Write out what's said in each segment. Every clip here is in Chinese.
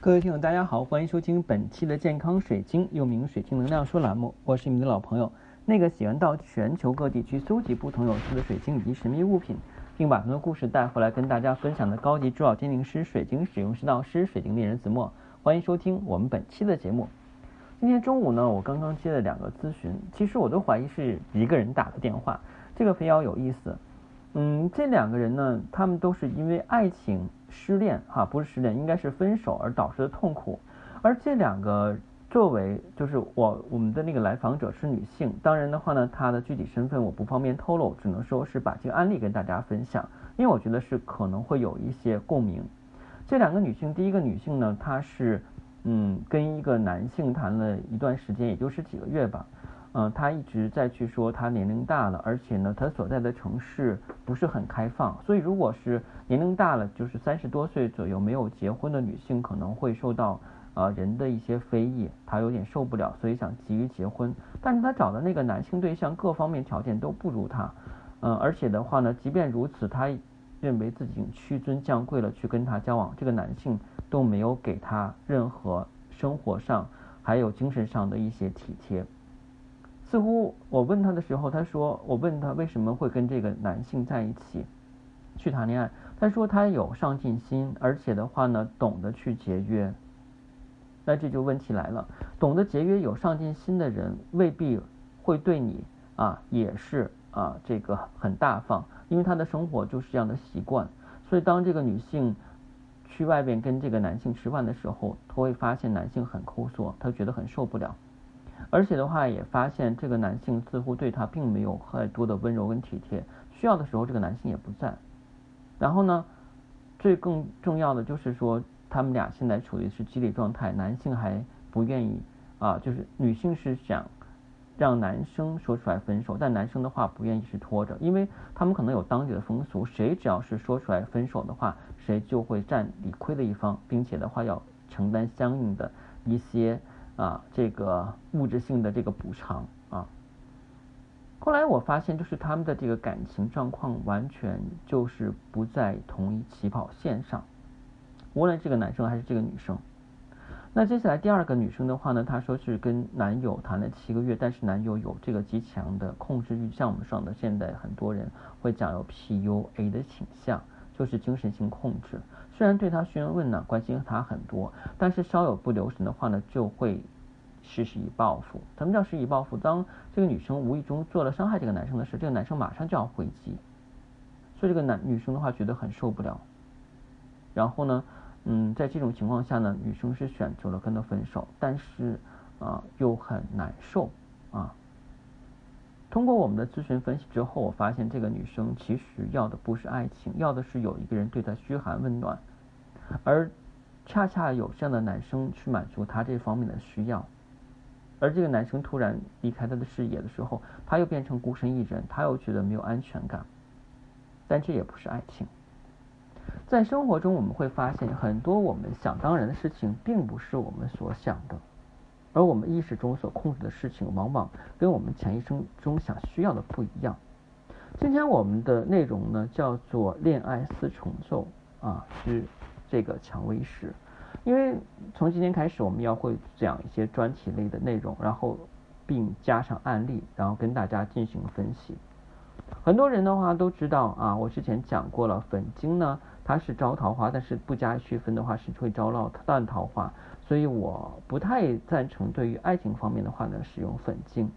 各位听友，大家好，欢迎收听本期的健康水晶，又名水晶能量说栏目。我是你们的老朋友，那个喜欢到全球各地去搜集不同有趣的水晶以及神秘物品，并把他们的故事带回来跟大家分享的高级珠宝鉴定师、水晶使用师道师、水晶猎人子墨。欢迎收听我们本期的节目。今天中午呢，我刚刚接了两个咨询，其实我都怀疑是一个人打的电话，这个非常有意思。嗯，这两个人呢，他们都是因为爱情失恋哈，不是失恋，应该是分手而导致的痛苦。而这两个作为就是我我们的那个来访者是女性，当然的话呢，她的具体身份我不方便透露，只能说是把这个案例跟大家分享，因为我觉得是可能会有一些共鸣。这两个女性，第一个女性呢，她是嗯跟一个男性谈了一段时间，也就是几个月吧。嗯，他一直在去说他年龄大了，而且呢，他所在的城市不是很开放，所以如果是年龄大了，就是三十多岁左右没有结婚的女性，可能会受到呃人的一些非议，她有点受不了，所以想急于结婚。但是她找的那个男性对象各方面条件都不如她，嗯，而且的话呢，即便如此，她认为自己屈尊降贵了去跟他交往，这个男性都没有给她任何生活上还有精神上的一些体贴。似乎我问他的时候，他说我问他为什么会跟这个男性在一起去谈恋爱，他说他有上进心，而且的话呢懂得去节约。那这就问题来了，懂得节约、有上进心的人未必会对你啊也是啊这个很大方，因为他的生活就是这样的习惯。所以当这个女性去外边跟这个男性吃饭的时候，她会发现男性很抠缩，她觉得很受不了。而且的话，也发现这个男性似乎对她并没有太多的温柔跟体贴，需要的时候这个男性也不在。然后呢，最更重要的就是说，他们俩现在处于是激烈状态，男性还不愿意啊，就是女性是想让男生说出来分手，但男生的话不愿意是拖着，因为他们可能有当地的风俗，谁只要是说出来分手的话，谁就会占理亏的一方，并且的话要承担相应的一些。啊，这个物质性的这个补偿啊，后来我发现，就是他们的这个感情状况完全就是不在同一起跑线上，无论这个男生还是这个女生。那接下来第二个女生的话呢，她说是跟男友谈了七个月，但是男友有这个极强的控制欲，像我们说的，现在很多人会讲有 PUA 的倾向，就是精神性控制。虽然对他询问呢，关心他很多，但是稍有不留神的话呢，就会实施以报复。什么叫施以报复？当这个女生无意中做了伤害这个男生的事，这个男生马上就要回击，所以这个男女生的话觉得很受不了。然后呢，嗯，在这种情况下呢，女生是选择了跟他分手，但是啊又很难受啊。通过我们的咨询分析之后，我发现这个女生其实要的不是爱情，要的是有一个人对她嘘寒问暖，而恰恰有这样的男生去满足她这方面的需要，而这个男生突然离开她的视野的时候，她又变成孤身一人，她又觉得没有安全感，但这也不是爱情。在生活中，我们会发现很多我们想当然的事情，并不是我们所想的。而我们意识中所控制的事情，往往跟我们潜意识中想需要的不一样。今天我们的内容呢，叫做恋爱四重奏啊，是这个蔷薇石。因为从今天开始，我们要会讲一些专题类的内容，然后并加上案例，然后跟大家进行分析。很多人的话都知道啊，我之前讲过了，粉晶呢它是招桃花，但是不加区分的话是会招到烂桃花。所以我不太赞成对于爱情方面的话呢使用粉晶。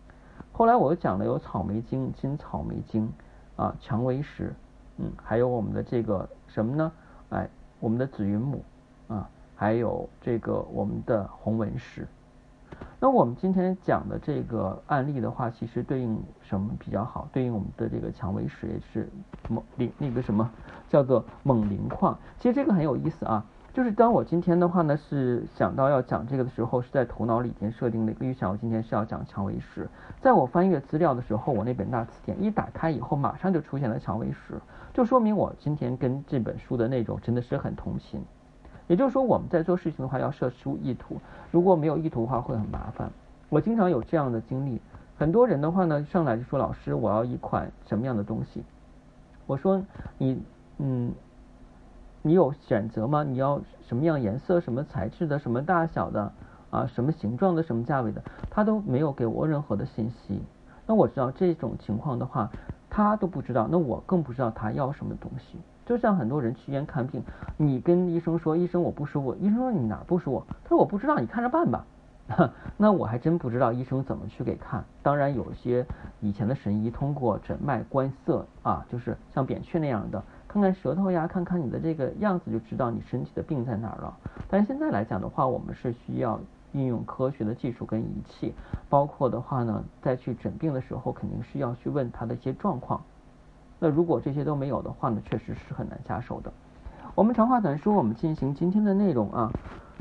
后来我又讲了有草莓晶、金草莓晶啊、蔷薇石，嗯，还有我们的这个什么呢？哎，我们的紫云母啊，还有这个我们的红纹石。那我们今天讲的这个案例的话，其实对应什么比较好？对应我们的这个蔷薇石也是锰磷那个什么叫做锰磷矿。其实这个很有意思啊。就是当我今天的话呢，是想到要讲这个的时候，是在头脑里已经设定了一个预想，我今天是要讲蔷薇石。在我翻阅资料的时候，我那本大词典一打开以后，马上就出现了蔷薇石，就说明我今天跟这本书的内容真的是很同心。也就是说，我们在做事情的话要设出意图，如果没有意图的话会很麻烦。我经常有这样的经历，很多人的话呢，上来就说老师，我要一款什么样的东西？我说你，嗯。你有选择吗？你要什么样颜色、什么材质的、什么大小的啊、什么形状的、什么价位的，他都没有给我任何的信息。那我知道这种情况的话，他都不知道，那我更不知道他要什么东西。就像很多人去医院看病，你跟医生说，医生我不舒服，医生说你哪不舒服？他说我不知道，你看着办吧。那我还真不知道医生怎么去给看。当然，有些以前的神医通过诊脉观色啊，就是像扁鹊那样的，看看舌头呀，看看你的这个样子，就知道你身体的病在哪儿了。但是现在来讲的话，我们是需要运用科学的技术跟仪器，包括的话呢，在去诊病的时候，肯定是要去问他的一些状况。那如果这些都没有的话呢，确实是很难下手的。我们长话短说，我们进行今天的内容啊。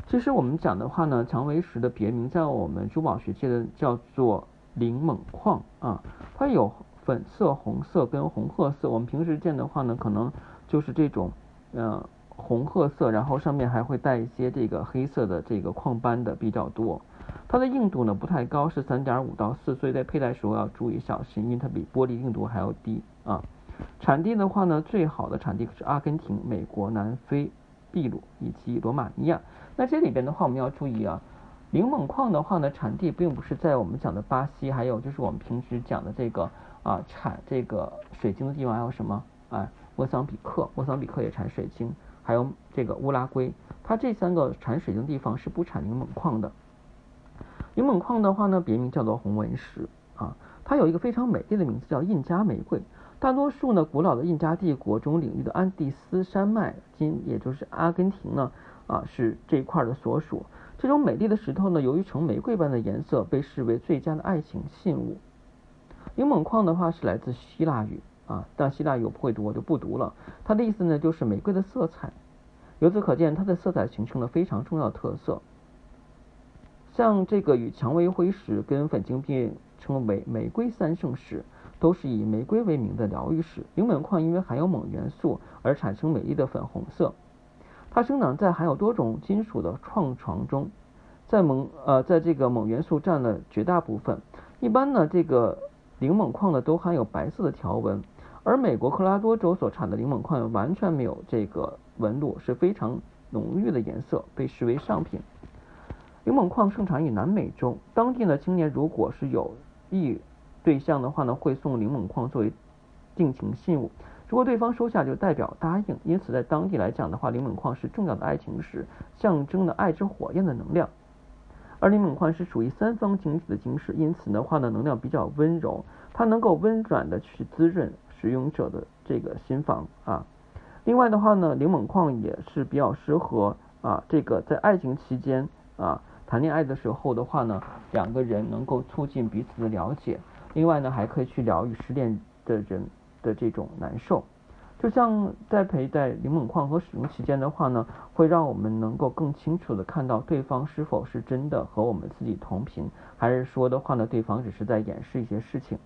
其实我们讲的话呢，蔷薇石的别名在我们珠宝学界的叫做灵锰矿啊，它有粉色、红色跟红褐色。我们平时见的话呢，可能就是这种呃红褐色，然后上面还会带一些这个黑色的这个矿斑的比较多。它的硬度呢不太高，是三点五到四，所以在佩戴时候要注意小心，因为它比玻璃硬度还要低啊。产地的话呢，最好的产地是阿根廷、美国、南非、秘鲁以及罗马尼亚。那这里边的话，我们要注意啊，灵锰矿的话呢，产地并不是在我们讲的巴西，还有就是我们平时讲的这个啊产这个水晶的地方，还有什么啊？莫桑比克，莫桑比克也产水晶，还有这个乌拉圭，它这三个产水晶地方是不产柠檬矿的。柠檬矿的话呢，别名叫做红纹石啊，它有一个非常美丽的名字叫印加玫瑰。大多数呢，古老的印加帝国中领域的安第斯山脉，今也就是阿根廷呢。啊，是这一块的所属。这种美丽的石头呢，由于呈玫瑰般的颜色，被视为最佳的爱情信物。灵锰矿的话是来自希腊语啊，但希腊语我不会读，我就不读了。它的意思呢，就是玫瑰的色彩。由此可见，它的色彩形成了非常重要的特色。像这个与蔷薇灰石跟粉晶并称为玫瑰三圣石，都是以玫瑰为名的疗愈石。灵锰矿因为含有锰元素而产生美丽的粉红色。它生长在含有多种金属的矿床中，在锰呃，在这个锰元素占了绝大部分。一般呢，这个灵锰矿呢都含有白色的条纹，而美国科拉多州所产的灵锰矿完全没有这个纹路，是非常浓郁的颜色，被视为上品。灵锰矿盛产于南美洲，当地呢青年如果是有意对象的话呢，会送灵锰矿作为定情信物。如果对方收下，就代表答应。因此，在当地来讲的话，灵锰矿是重要的爱情石，象征了爱之火焰的能量。而灵锰矿是属于三方晶体的晶石，因此的话呢，能量比较温柔，它能够温软的去滋润使用者的这个心房啊。另外的话呢，灵锰矿也是比较适合啊，这个在爱情期间啊，谈恋爱的时候的话呢，两个人能够促进彼此的了解。另外呢，还可以去疗愈失恋的人。的这种难受，就像在佩戴灵锰矿和使用期间的话呢，会让我们能够更清楚的看到对方是否是真的和我们自己同频，还是说的话呢，对方只是在掩饰一些事情。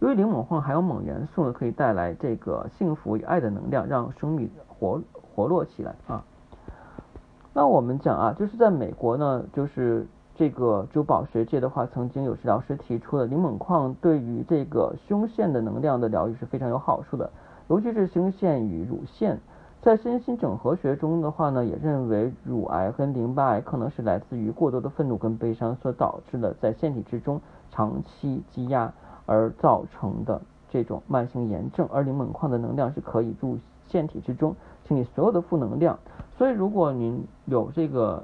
由于灵锰矿含有锰元素呢，可以带来这个幸福与爱的能量，让生命活活络起来啊。那我们讲啊，就是在美国呢，就是。这个珠宝学界的话，曾经有治疗师提出了灵锰矿对于这个胸腺的能量的疗愈是非常有好处的，尤其是胸腺与乳腺。在身心整合学中的话呢，也认为乳癌跟淋巴癌可能是来自于过多的愤怒跟悲伤所导致的在腺体之中长期积压而造成的这种慢性炎症，而灵锰矿的能量是可以入腺体之中清理所有的负能量。所以，如果您有这个。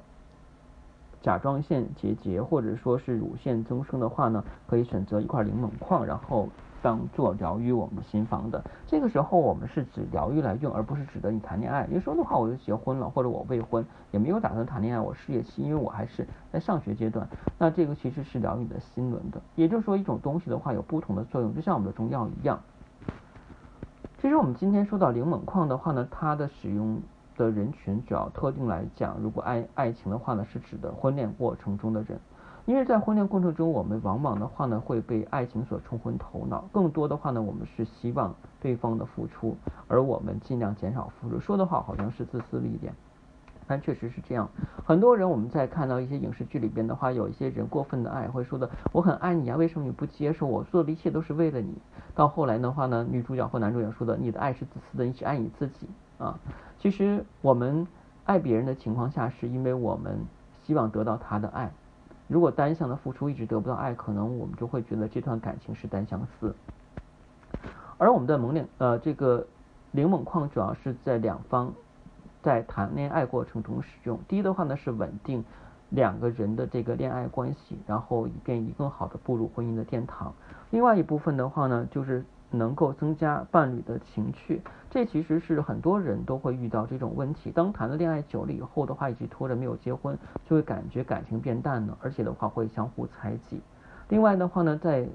甲状腺结节或者说是乳腺增生的话呢，可以选择一块灵锰矿，然后当做疗愈我们心房的。这个时候我们是指疗愈来用，而不是指的你谈恋爱。有时候的话，我就结婚了，或者我未婚，也没有打算谈恋爱，我事业期，因为我还是在上学阶段。那这个其实是疗愈的心轮的。也就是说，一种东西的话有不同的作用，就像我们的中药一样。其实我们今天说到灵锰矿的话呢，它的使用。的人群主要特定来讲，如果爱爱情的话呢，是指的婚恋过程中的人，因为在婚恋过程中，我们往往的话呢会被爱情所冲昏头脑，更多的话呢，我们是希望对方的付出，而我们尽量减少付出。说的话好像是自私了一点，但确实是这样。很多人我们在看到一些影视剧里边的话，有一些人过分的爱，会说的我很爱你啊，为什么你不接受我做的一切都是为了你？到后来的话呢，女主角或男主角说的你的爱是自私的，你只爱你自己。啊。其实我们爱别人的情况下，是因为我们希望得到他的爱。如果单向的付出一直得不到爱，可能我们就会觉得这段感情是单相思。而我们的猛恋呃这个零锰矿主要是在两方在谈恋爱过程中使用。第一的话呢是稳定两个人的这个恋爱关系，然后以便以更好的步入婚姻的殿堂。另外一部分的话呢就是。能够增加伴侣的情趣，这其实是很多人都会遇到这种问题。当谈了恋爱久了以后的话，一直拖着没有结婚，就会感觉感情变淡了，而且的话会相互猜忌。另外的话呢，在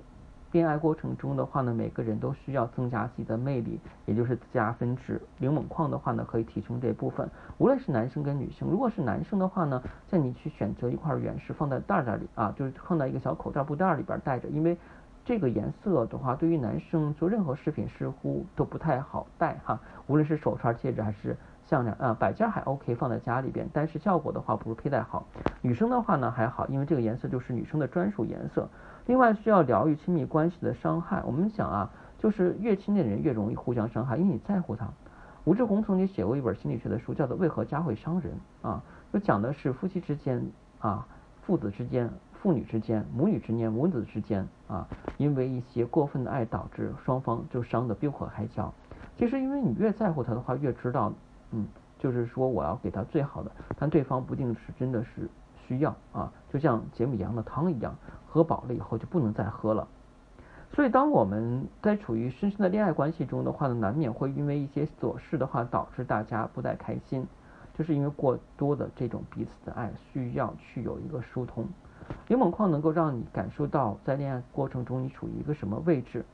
恋爱过程中的话呢，每个人都需要增加自己的魅力，也就是加分值。零锰矿的话呢，可以提升这部分。无论是男生跟女生，如果是男生的话呢，在你去选择一块原石放在袋袋里啊，就是放在一个小口袋布袋里边带着，因为。这个颜色的话，对于男生做任何饰品似乎都不太好戴哈，无论是手串、戒指还是项链啊，摆件还 OK，放在家里边，但是效果的话不如佩戴好。女生的话呢还好，因为这个颜色就是女生的专属颜色。另外需要疗愈亲密关系的伤害，我们讲啊，就是越亲近的人越容易互相伤害，因为你在乎他。吴志红曾经写过一本心理学的书，叫做《为何家会伤人》啊，就讲的是夫妻之间啊，父子之间。父女之间、母女之间、母子之间啊，因为一些过分的爱导致双方就伤得不可开交。其实，因为你越在乎他的话，越知道，嗯，就是说我要给他最好的，但对方不定是真的是需要啊，就像节目羊的汤一样，喝饱了以后就不能再喝了。所以，当我们在处于深深的恋爱关系中的话呢，难免会因为一些琐事的话，导致大家不太开心，就是因为过多的这种彼此的爱需要去有一个疏通。零锰矿能够让你感受到在恋爱过程中你处于一个什么位置。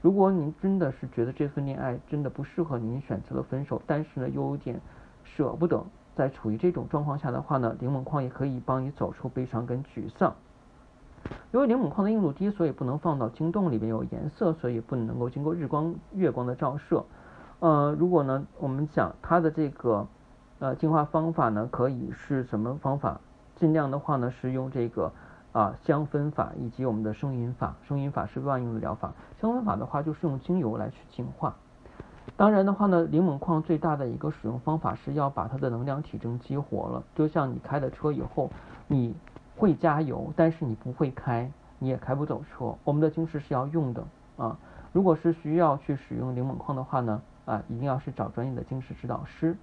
如果您真的是觉得这份恋爱真的不适合您，选择了分手，但是呢又有点舍不得，在处于这种状况下的话呢，零锰矿也可以帮你走出悲伤跟沮丧。由于零锰矿的硬度低，所以不能放到晶洞里面有颜色，所以不能够经过日光、月光的照射。呃，如果呢我们讲它的这个呃净化方法呢，可以是什么方法？尽量的话呢，是用这个啊香氛法以及我们的声音法。声音法是万用的疗法，香氛法的话就是用精油来去净化。当然的话呢，零锰矿最大的一个使用方法是要把它的能量体征激活了。就像你开了车以后，你会加油，但是你不会开，你也开不走车。我们的晶石是要用的啊。如果是需要去使用零锰矿的话呢，啊，一定要是找专业的晶石指导师。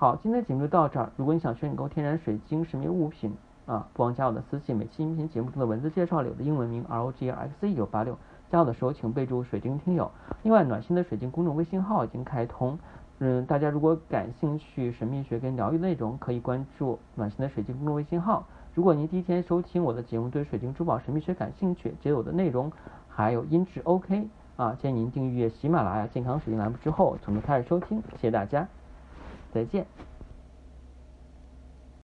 好，今天节目就到这儿。如果你想选购天然水晶神秘物品啊，不妨加我的私信。每期音频节目中的文字介绍里我的英文名 R O G X 一九八六，加我的时候请备注水晶听友。另外，暖心的水晶公众微信号已经开通，嗯，大家如果感兴趣神秘学跟疗愈内容，可以关注暖心的水晶公众微信号。如果您第一天收听我的节目，对水晶珠宝神秘学感兴趣，觉得我的内容还有音质 OK 啊，建议您订阅喜马拉雅健康水晶栏目之后，从头开始收听。谢谢大家。再见。